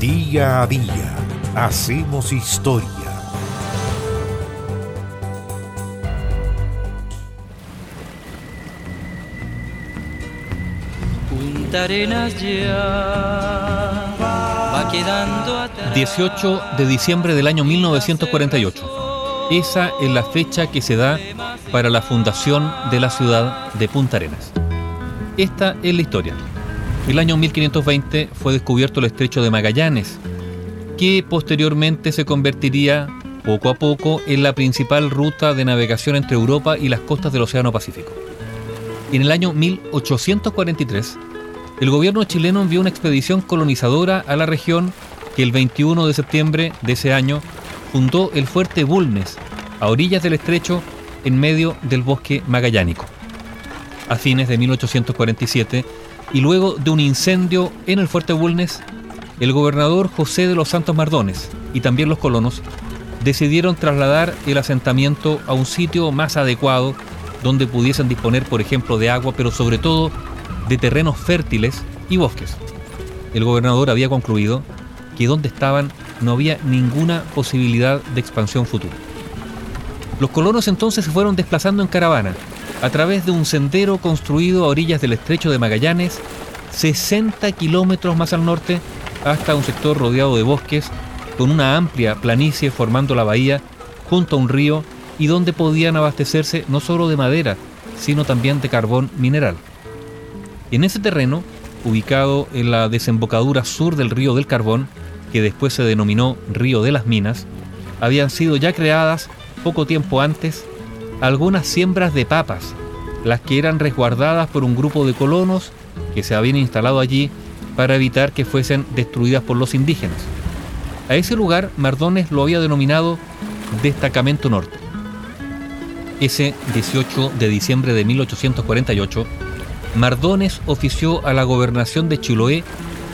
Día a día hacemos historia. Punta Arenas ya va quedando atrás. 18 de diciembre del año 1948. Esa es la fecha que se da para la fundación de la ciudad de Punta Arenas. Esta es la historia. El año 1520 fue descubierto el estrecho de Magallanes, que posteriormente se convertiría poco a poco en la principal ruta de navegación entre Europa y las costas del Océano Pacífico. En el año 1843, el gobierno chileno envió una expedición colonizadora a la región que el 21 de septiembre de ese año fundó el fuerte Bulnes, a orillas del estrecho, en medio del bosque magallánico. A fines de 1847, y luego de un incendio en el fuerte Bulnes, el gobernador José de los Santos Mardones y también los colonos decidieron trasladar el asentamiento a un sitio más adecuado donde pudiesen disponer, por ejemplo, de agua, pero sobre todo de terrenos fértiles y bosques. El gobernador había concluido que donde estaban no había ninguna posibilidad de expansión futura. Los colonos entonces se fueron desplazando en caravana a través de un sendero construido a orillas del estrecho de Magallanes, 60 kilómetros más al norte, hasta un sector rodeado de bosques, con una amplia planicie formando la bahía, junto a un río y donde podían abastecerse no solo de madera, sino también de carbón mineral. En ese terreno, ubicado en la desembocadura sur del río del Carbón, que después se denominó Río de las Minas, habían sido ya creadas poco tiempo antes algunas siembras de papas, las que eran resguardadas por un grupo de colonos que se habían instalado allí para evitar que fuesen destruidas por los indígenas. A ese lugar Mardones lo había denominado Destacamento Norte. Ese 18 de diciembre de 1848, Mardones ofició a la gobernación de Chiloé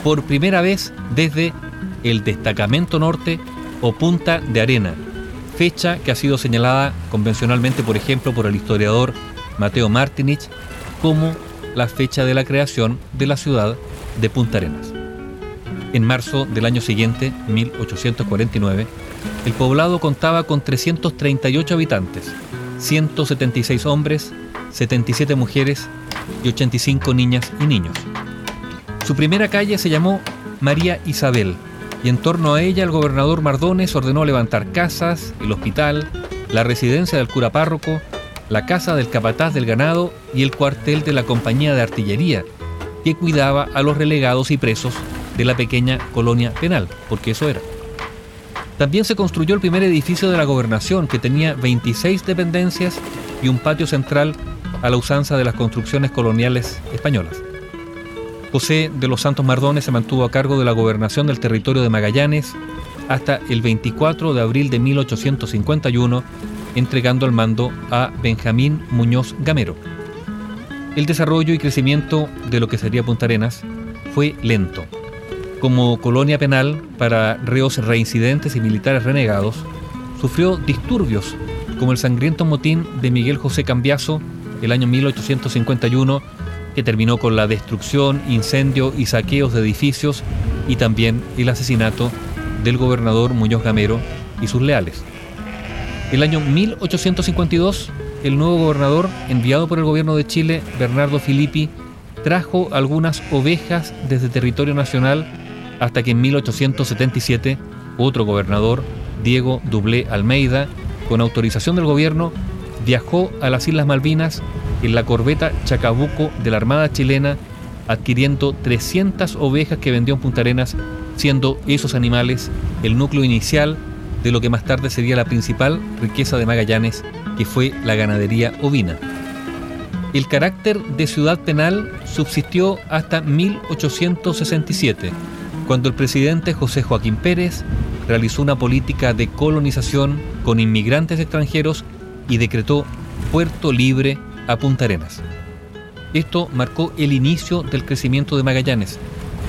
por primera vez desde el Destacamento Norte o Punta de Arena, fecha que ha sido señalada convencionalmente, por ejemplo, por el historiador Mateo Martinich como la fecha de la creación de la ciudad de Punta Arenas. En marzo del año siguiente, 1849, el poblado contaba con 338 habitantes, 176 hombres, 77 mujeres y 85 niñas y niños. Su primera calle se llamó María Isabel, y en torno a ella el gobernador Mardones ordenó levantar casas, el hospital, la residencia del cura párroco, la casa del capataz del ganado y el cuartel de la compañía de artillería, que cuidaba a los relegados y presos de la pequeña colonia penal, porque eso era. También se construyó el primer edificio de la gobernación, que tenía 26 dependencias y un patio central a la usanza de las construcciones coloniales españolas. José de los Santos Mardones se mantuvo a cargo de la gobernación del territorio de Magallanes hasta el 24 de abril de 1851, entregando el mando a Benjamín Muñoz Gamero. El desarrollo y crecimiento de lo que sería Punta Arenas fue lento. Como colonia penal para reos reincidentes y militares renegados, sufrió disturbios como el sangriento motín de Miguel José Cambiaso el año 1851 que terminó con la destrucción, incendio y saqueos de edificios y también el asesinato del gobernador Muñoz Gamero y sus leales. El año 1852, el nuevo gobernador, enviado por el gobierno de Chile, Bernardo Filippi, trajo algunas ovejas desde territorio nacional hasta que en 1877 otro gobernador, Diego Dublé Almeida, con autorización del gobierno, viajó a las Islas Malvinas en la corbeta Chacabuco de la Armada chilena, adquiriendo 300 ovejas que vendió en Punta Arenas, siendo esos animales el núcleo inicial de lo que más tarde sería la principal riqueza de Magallanes, que fue la ganadería ovina. El carácter de ciudad penal subsistió hasta 1867, cuando el presidente José Joaquín Pérez realizó una política de colonización con inmigrantes extranjeros y decretó puerto libre a Punta Arenas. Esto marcó el inicio del crecimiento de Magallanes,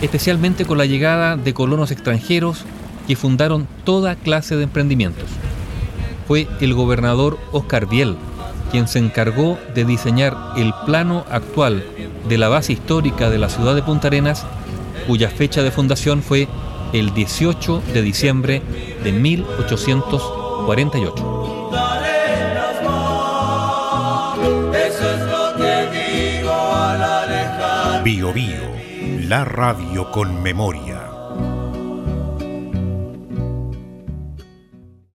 especialmente con la llegada de colonos extranjeros que fundaron toda clase de emprendimientos. Fue el gobernador Oscar Biel quien se encargó de diseñar el plano actual de la base histórica de la ciudad de Punta Arenas, cuya fecha de fundación fue el 18 de diciembre de 1848. Bio Bio, la radio con memoria.